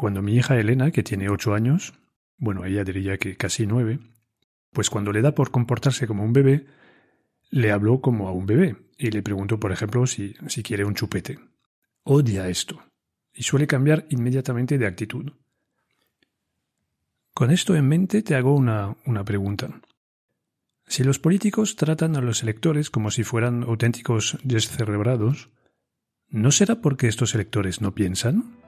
cuando mi hija Elena, que tiene ocho años, bueno, ella diría que casi nueve, pues cuando le da por comportarse como un bebé, le habló como a un bebé y le preguntó, por ejemplo, si, si quiere un chupete. Odia esto y suele cambiar inmediatamente de actitud. Con esto en mente te hago una, una pregunta. Si los políticos tratan a los electores como si fueran auténticos descerebrados, ¿no será porque estos electores no piensan?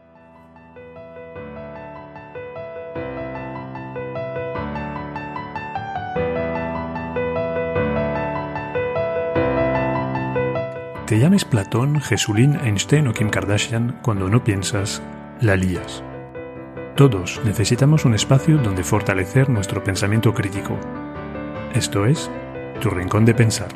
Te llames Platón, Jesulín, Einstein o Kim Kardashian, cuando no piensas, la lías. Todos necesitamos un espacio donde fortalecer nuestro pensamiento crítico. Esto es, tu rincón de pensar.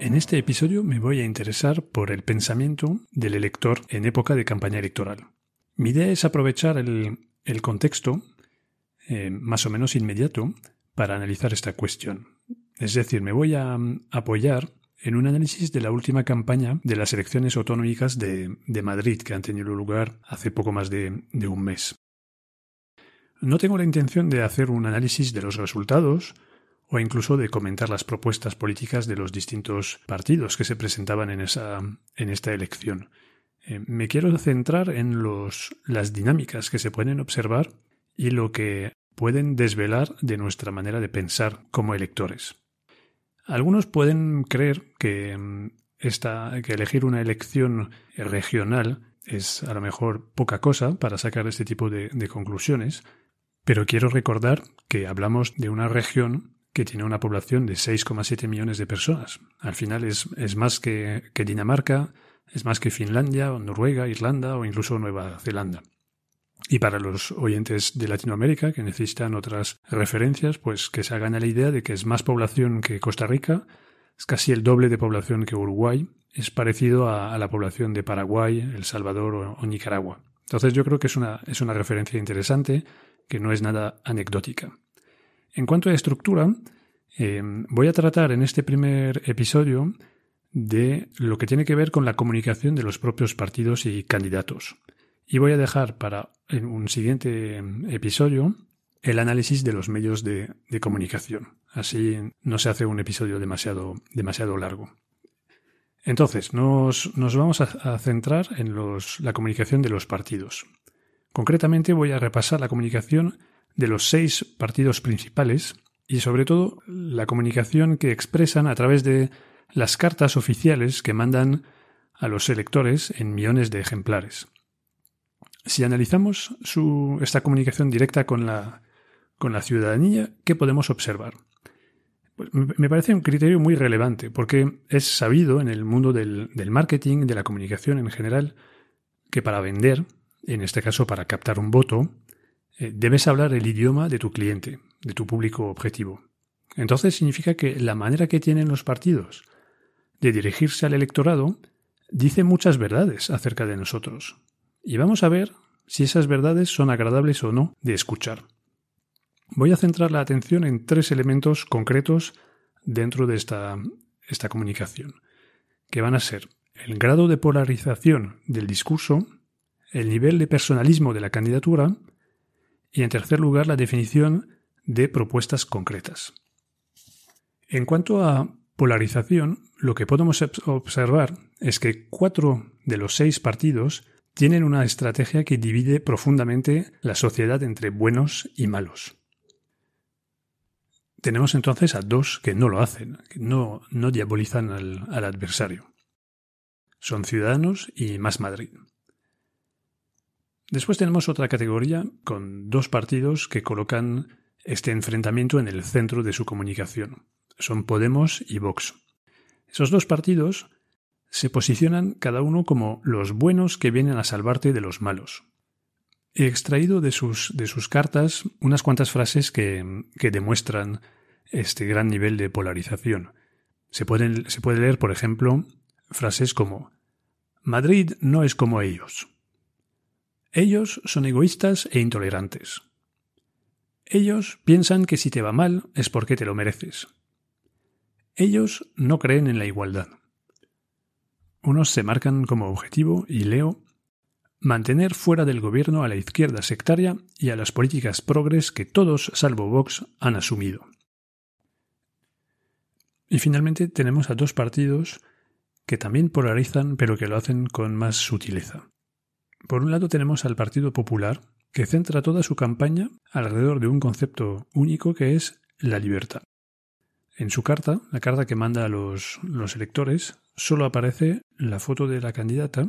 En este episodio me voy a interesar por el pensamiento del elector en época de campaña electoral. Mi idea es aprovechar el, el contexto eh, más o menos inmediato para analizar esta cuestión. Es decir, me voy a mm, apoyar en un análisis de la última campaña de las elecciones autonómicas de, Madrid que han tenido lugar hace poco más de, de un mes. No tengo la intención de hacer un análisis de los resultados o incluso de comentar las propuestas políticas de los distintos partidos que se presentaban en, esa, en esta elección. Eh, me quiero centrar en los, las dinámicas que se pueden observar y lo que pueden desvelar de nuestra manera de pensar como electores. Algunos pueden creer que, mm, esta, que elegir una elección regional es a lo mejor poca cosa para sacar este tipo de, conclusiones, pero quiero recordar que hablamos de una región que tiene una población de 6,7 millones de personas. Al final es, es más que, que Dinamarca, es más que Finlandia, o Noruega, Irlanda o incluso Nueva Zelanda. Y para los oyentes de Latinoamérica que necesitan otras referencias, pues que se hagan a la idea de que es más población que Costa Rica, es casi el doble de población que Uruguay, es parecido a, la población de Paraguay, El Salvador o, Nicaragua. Entonces yo creo que es una, es una referencia interesante que no es nada anecdótica. En cuanto a estructura, eh, voy a tratar en este primer episodio de lo que tiene que ver con la comunicación de los propios partidos y candidatos. Y voy a dejar para un siguiente episodio el análisis de los medios de, comunicación. Así no se hace un episodio demasiado, demasiado largo. Entonces, nos, vamos a, centrar en los, la comunicación de los partidos. Concretamente voy a repasar la comunicación de los seis partidos principales y sobre todo la comunicación que expresan a través de las cartas oficiales que mandan a los electores en millones de ejemplares. Si analizamos esta comunicación directa con la, con la ciudadanía, ¿qué podemos observar? Pues me parece un criterio muy relevante, porque es sabido en el mundo del, marketing, de la comunicación en general, que para vender, en este caso para captar un voto, eh, debes hablar el idioma de tu cliente, de tu público objetivo. Entonces significa que la manera que tienen los partidos de dirigirse al electorado dice muchas verdades acerca de nosotros, y vamos a ver si esas verdades son agradables o no de escuchar. Voy a centrar la atención en tres elementos concretos dentro de esta, esta comunicación, que van a ser el grado de polarización del discurso, el nivel de personalismo de la candidatura y, en tercer lugar, la definición de propuestas concretas. En cuanto a polarización, lo que podemos observar es que cuatro de los seis partidos tienen una estrategia que divide profundamente la sociedad entre buenos y malos. Tenemos entonces a dos que no lo hacen, que no, no diabolizan al, al adversario. Son Ciudadanos y Más Madrid. Después tenemos otra categoría con dos partidos que colocan este enfrentamiento en el centro de su comunicación. Son Podemos y Vox. Esos dos partidos se posicionan cada uno como los buenos que vienen a salvarte de los malos. He extraído de sus, de sus cartas unas cuantas frases que, que demuestran este gran nivel de polarización. Se, pueden, se puede leer, por ejemplo, frases como Madrid no es como ellos. Ellos son egoístas e intolerantes. Ellos piensan que si te va mal es porque te lo mereces. Ellos no creen en la igualdad. Unos se marcan como objetivo, y leo, mantener fuera del gobierno a la izquierda sectaria y a las políticas progres que todos, salvo Vox, han asumido. Y finalmente tenemos a dos partidos que también polarizan, pero que lo hacen con más sutileza. Por un lado tenemos al Partido Popular, que centra toda su campaña alrededor de un concepto único que es la libertad. En su carta, la carta que manda a los, los electores, solo aparece la foto de la candidata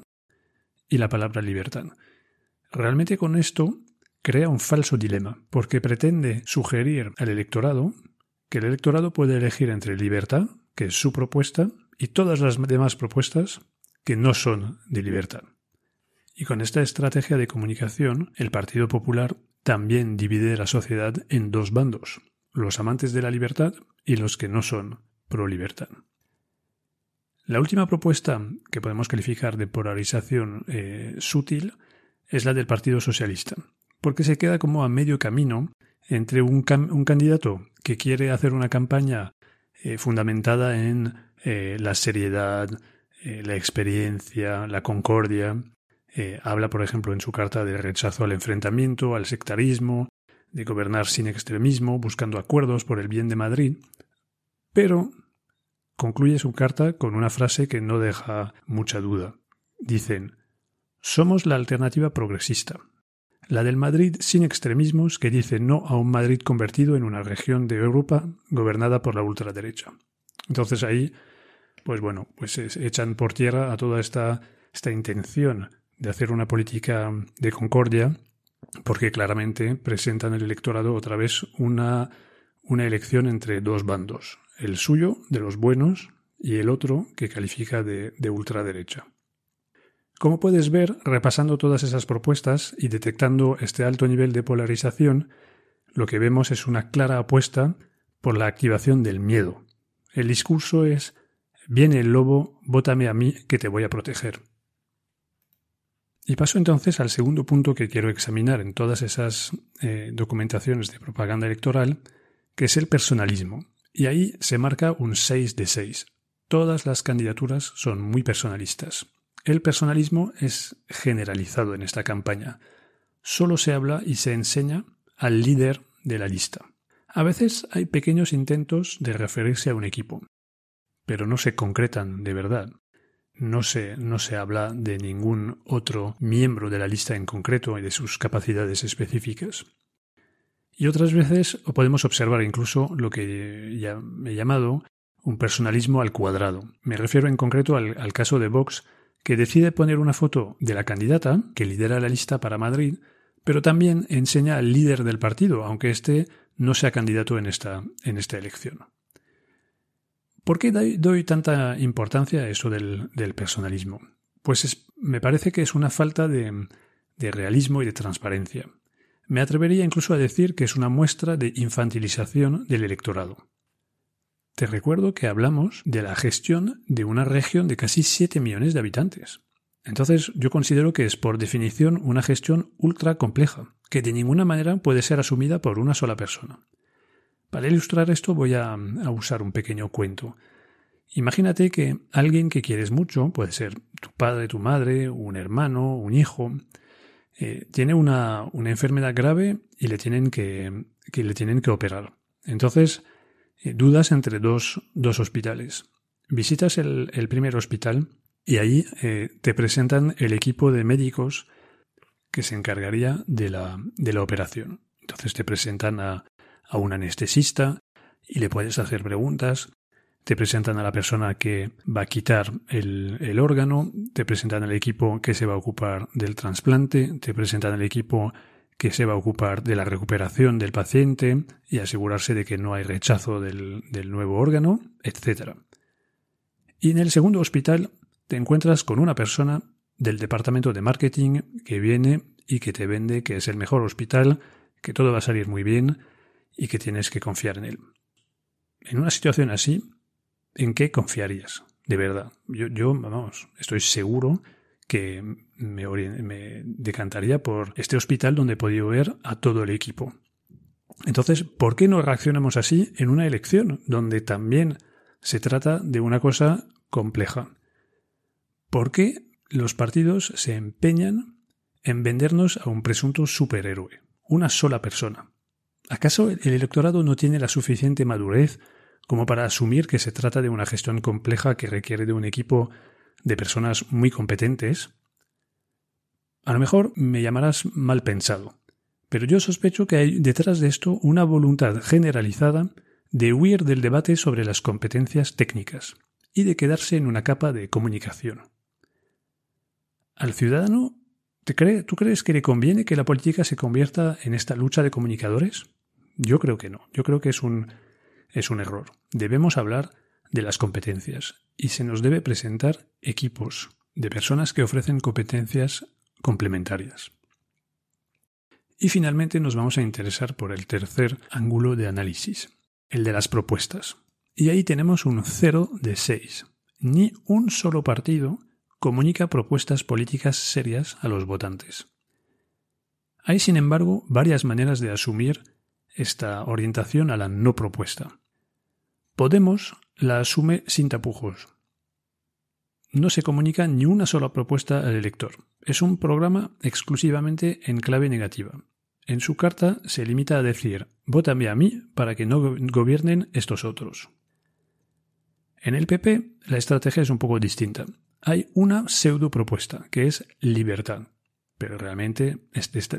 y la palabra libertad. Realmente con esto crea un falso dilema, porque pretende sugerir al electorado que el electorado puede elegir entre libertad, que es su propuesta, y todas las demás propuestas que no son de libertad. Y con esta estrategia de comunicación, el Partido Popular también divide la sociedad en dos bandos, los amantes de la libertad y los que no son pro libertad. La última propuesta que podemos calificar de polarización eh, sutil es la del Partido Socialista, porque se queda como a medio camino entre un, candidato que quiere hacer una campaña eh, fundamentada en eh, la seriedad, la experiencia, la concordia. habla, por ejemplo, en su carta de rechazo al enfrentamiento, al sectarismo, de gobernar sin extremismo, buscando acuerdos por el bien de Madrid. Pero Concluye su carta con una frase que no deja mucha duda. Dicen, somos la alternativa progresista, la del Madrid sin extremismos que dice no a un Madrid convertido en una región de Europa gobernada por la ultraderecha. Entonces ahí, pues bueno, pues echan por tierra a toda esta, esta intención de hacer una política de concordia, porque claramente presentan el electorado otra vez una, una elección entre dos bandos, el suyo, de los buenos, y el otro, que califica de, de ultraderecha. Como puedes ver, repasando todas esas propuestas y detectando este alto nivel de polarización, lo que vemos es una clara apuesta por la activación del miedo. El discurso es Viene el lobo, bótame a mí que te voy a proteger. Y paso entonces al segundo punto que quiero examinar en todas esas eh, documentaciones de propaganda electoral, que es el personalismo. Y ahí se marca un 6 de 6. Todas las candidaturas son muy personalistas. El personalismo es generalizado en esta campaña. Solo se habla y se enseña al líder de la lista. A veces hay pequeños intentos de referirse a un equipo, pero no se concretan de verdad. No se, no se habla de ningún otro miembro de la lista en concreto y de sus capacidades específicas. Y otras veces podemos observar incluso lo que ya he llamado un personalismo al cuadrado. Me refiero en concreto al, caso de Vox, que decide poner una foto de la candidata que lidera la lista para Madrid, pero también enseña al líder del partido, aunque éste no sea candidato en esta, en esta elección. ¿Por qué doy tanta importancia a eso del, personalismo? Pues me parece que es una falta de, de realismo y de transparencia. Me atrevería incluso a decir que es una muestra de infantilización del electorado. Te recuerdo que hablamos de la gestión de una región de casi 7 millones de habitantes. Entonces yo considero que es por definición una gestión ultra compleja, que de ninguna manera puede ser asumida por una sola persona. Para ilustrar esto voy a, a usar un pequeño cuento. Imagínate que alguien que quieres mucho, puede ser tu padre, tu madre, un hermano, un hijo, eh, tiene una, enfermedad grave y le tienen que, le tienen que operar. Entonces, eh, dudas entre dos, hospitales. Visitas el, primer hospital y ahí eh, te presentan el equipo de médicos que se encargaría de la, de la operación. Entonces te presentan a, a un anestesista y le puedes hacer preguntas te presentan a la persona que va a quitar el, órgano, te presentan al equipo que se va a ocupar del trasplante, te presentan al equipo que se va a ocupar de la recuperación del paciente y asegurarse de que no hay rechazo del, del nuevo órgano, etc. Y en el segundo hospital te encuentras con una persona del departamento de marketing que viene y que te vende que es el mejor hospital, que todo va a salir muy bien y que tienes que confiar en él. En una situación así, ¿en qué confiarías? De verdad. Yo, yo vamos, estoy seguro que me, me decantaría por este hospital donde he podido ver a todo el equipo. Entonces, ¿por qué no reaccionamos así en una elección donde también se trata de una cosa compleja. ¿Por qué los partidos se empeñan en vendernos a un presunto superhéroe? Una sola persona. ¿Acaso el electorado no tiene la suficiente madurez como para asumir que se trata de una gestión compleja que requiere de un equipo de personas muy competentes? A lo mejor me llamarás mal pensado, pero yo sospecho que hay detrás de esto una voluntad generalizada de huir del debate sobre las competencias técnicas y de quedarse en una capa de comunicación. Al ciudadano, ¿te ¿tú crees que le conviene que la política se convierta en esta lucha de comunicadores? Yo creo que no. Yo creo que es un, es un error. Debemos hablar de las competencias y se nos debe presentar equipos de personas que ofrecen competencias complementarias. Y finalmente nos vamos a interesar por el tercer ángulo de análisis, el de las propuestas. Y ahí tenemos un 0 de 6. Ni un solo partido comunica propuestas políticas serias a los votantes. Hay, sin embargo, varias maneras de asumir esta orientación a la no propuesta. Podemos la asume sin tapujos. No se comunica ni una sola propuesta al elector. Es un programa exclusivamente en clave negativa. En su carta se limita a decir vótame a mí para que no gobiernen estos otros. En el PP la estrategia es un poco distinta. Hay una pseudo propuesta, que es libertad. Pero realmente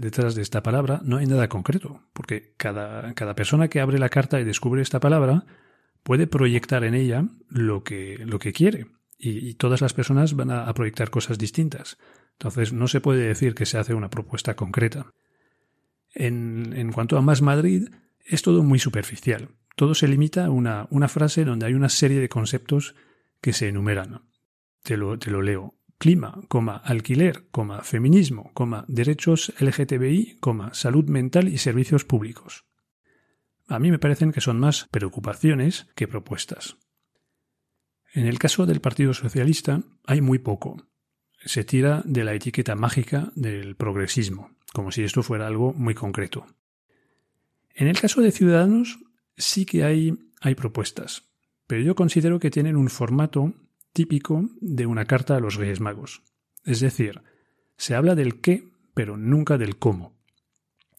detrás de esta palabra no hay nada concreto, porque cada, cada persona que abre la carta y descubre esta palabra puede proyectar en ella lo que, lo que quiere. Y, todas las personas van a, proyectar cosas distintas. Entonces no se puede decir que se hace una propuesta concreta. En, en cuanto a Más Madrid, es todo muy superficial. Todo se limita a una, una frase donde hay una serie de conceptos que se enumeran. Te lo, te lo leo clima, alquiler, coma, feminismo, derechos LGTBI, salud mental y servicios públicos. A mí me parecen que son más preocupaciones que propuestas. En el caso del Partido Socialista hay muy poco. Se tira de la etiqueta mágica del progresismo, como si esto fuera algo muy concreto. En el caso de Ciudadanos sí que hay, hay propuestas, pero yo considero que tienen un formato típico de una carta a los Reyes Magos. Es decir, se habla del qué, pero nunca del cómo.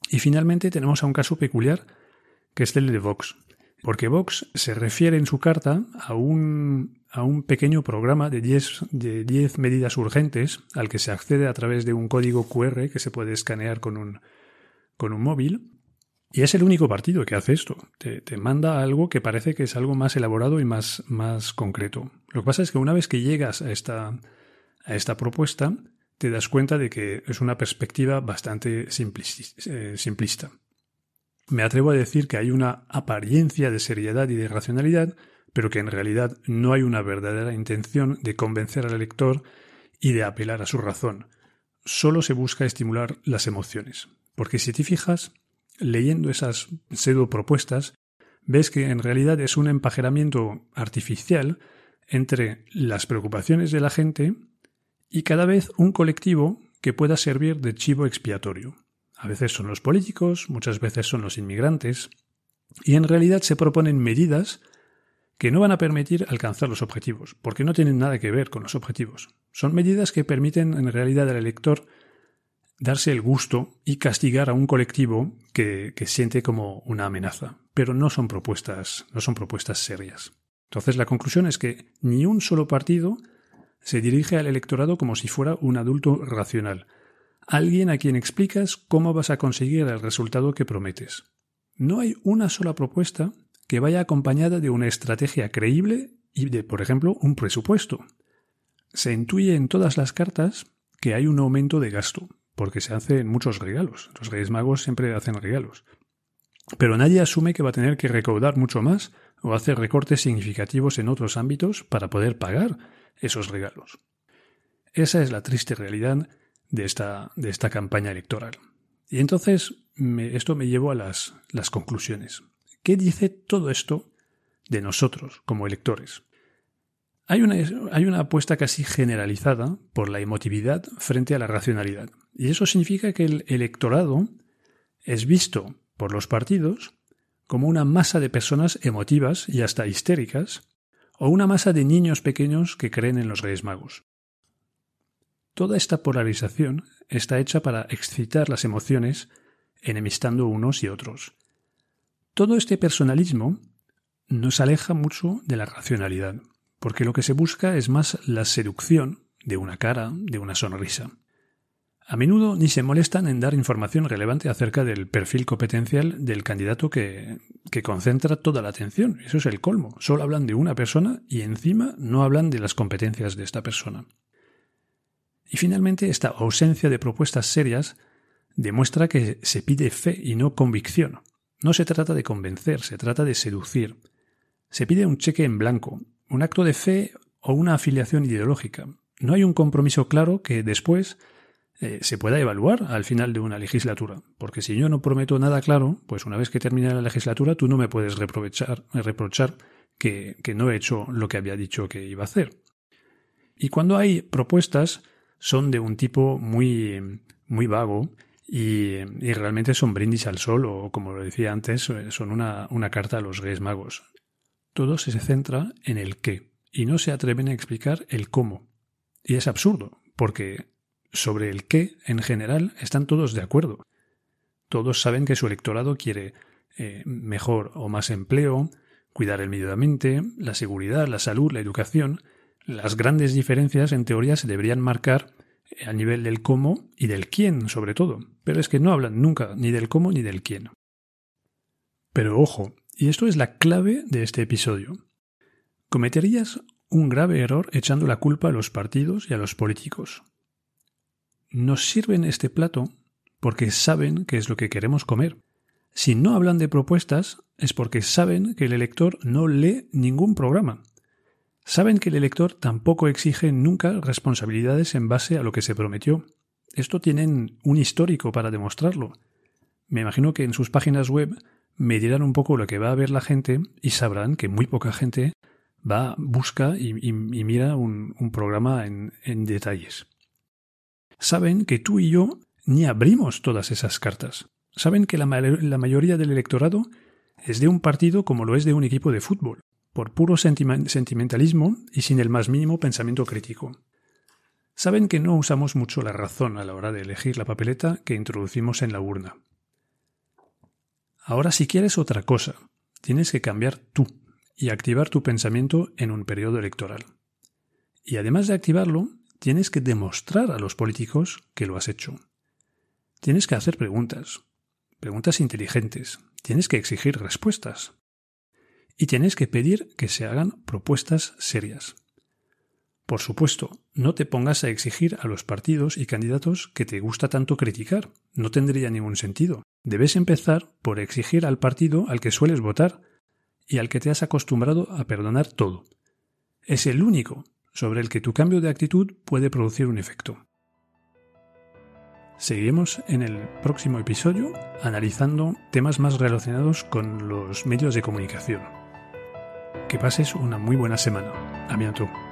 Y finalmente tenemos a un caso peculiar, que es el de Vox, porque Vox se refiere en su carta a un, a un pequeño programa de 10 de medidas urgentes al que se accede a través de un código QR que se puede escanear con un, con un móvil y es el único partido que hace esto. Te, manda algo que parece que es algo más elaborado y más, más concreto. Lo que pasa es que una vez que llegas a esta, a esta propuesta, te das cuenta de que es una perspectiva bastante eh, simplista. Me atrevo a decir que hay una apariencia de seriedad y de racionalidad, pero que en realidad no hay una verdadera intención de convencer al lector y de apelar a su razón. Solo se busca estimular las emociones. Porque si te fijas, leyendo esas pseudo propuestas, ves que en realidad es un empajeramiento artificial entre las preocupaciones de la gente y cada vez un colectivo que pueda servir de chivo expiatorio. A veces son los políticos, muchas veces son los inmigrantes, y en realidad se proponen medidas que no van a permitir alcanzar los objetivos, porque no tienen nada que ver con los objetivos. Son medidas que permiten en realidad al elector darse el gusto y castigar a un colectivo que, siente como una amenaza. Pero no son propuestas, no son propuestas serias. Entonces la conclusión es que ni un solo partido se dirige al electorado como si fuera un adulto racional, alguien a quien explicas cómo vas a conseguir el resultado que prometes. No hay una sola propuesta que vaya acompañada de una estrategia creíble y de, por ejemplo, un presupuesto. Se intuye en todas las cartas que hay un aumento de gasto, porque se hacen muchos regalos. Los Reyes Magos siempre hacen regalos. Pero nadie asume que va a tener que recaudar mucho más o hacer recortes significativos en otros ámbitos para poder pagar esos regalos. Esa es la triste realidad de esta, de esta campaña electoral. Y entonces esto me llevó a las, las conclusiones. ¿Qué dice todo esto de nosotros como electores? Hay una, hay una apuesta casi generalizada por la emotividad frente a la racionalidad. Y eso significa que el electorado es visto por los partidos como una masa de personas emotivas y hasta histéricas, o una masa de niños pequeños que creen en los Reyes Magos. Toda esta polarización está hecha para excitar las emociones, enemistando unos y otros. Todo este personalismo nos aleja mucho de la racionalidad, porque lo que se busca es más la seducción de una cara, de una sonrisa. A menudo ni se molestan en dar información relevante acerca del perfil competencial del candidato que, que, concentra toda la atención. Eso es el colmo. Solo hablan de una persona y encima no hablan de las competencias de esta persona. Y finalmente, esta ausencia de propuestas serias demuestra que se pide fe y no convicción. No se trata de convencer, se trata de seducir. Se pide un cheque en blanco, un acto de fe o una afiliación ideológica. No hay un compromiso claro que después eh, se pueda evaluar al final de una legislatura. Porque si yo no prometo nada claro, pues una vez que termine la legislatura tú no me puedes reprochar, reprochar que, que no he hecho lo que había dicho que iba a hacer. Y cuando hay propuestas, son de un tipo muy, muy vago y, y, realmente son brindis al sol o, como lo decía antes, son una, una carta a los Reyes Magos. Todo se centra en el qué y no se atreven a explicar el cómo. Y es absurdo, porque sobre el qué, en general, están todos de acuerdo. Todos saben que su electorado quiere eh, mejor o más empleo, cuidar el medio ambiente, la seguridad, la salud, la educación. Las grandes diferencias, en teoría, se deberían marcar eh, a nivel del cómo y del quién, sobre todo. Pero es que no hablan nunca ni del cómo ni del quién. Pero ojo, y esto es la clave de este episodio. Cometerías un grave error echando la culpa a los partidos y a los políticos nos sirven este plato porque saben qué es lo que queremos comer. Si no hablan de propuestas es porque saben que el elector no lee ningún programa. Saben que el elector tampoco exige nunca responsabilidades en base a lo que se prometió. Esto tienen un histórico para demostrarlo. Me imagino que en sus páginas web medirán un poco lo que va a ver la gente y sabrán que muy poca gente va, busca y, mira un, programa en detalles saben que tú y yo ni abrimos todas esas cartas. Saben que la, mayoría del electorado es de un partido como lo es de un equipo de fútbol, por puro sentimentalismo y sin el más mínimo pensamiento crítico. Saben que no usamos mucho la razón a la hora de elegir la papeleta que introducimos en la urna. Ahora si quieres otra cosa, tienes que cambiar tú y activar tu pensamiento en un periodo electoral. Y además de activarlo, tienes que demostrar a los políticos que lo has hecho. Tienes que hacer preguntas, preguntas inteligentes, tienes que exigir respuestas. Y tienes que pedir que se hagan propuestas serias. Por supuesto, no te pongas a exigir a los partidos y candidatos que te gusta tanto criticar. No tendría ningún sentido. Debes empezar por exigir al partido al que sueles votar y al que te has acostumbrado a perdonar todo. Es el único sobre el que tu cambio de actitud puede producir un efecto. Seguiremos en el próximo episodio analizando temas más relacionados con los medios de comunicación. Que pases una muy buena semana. A.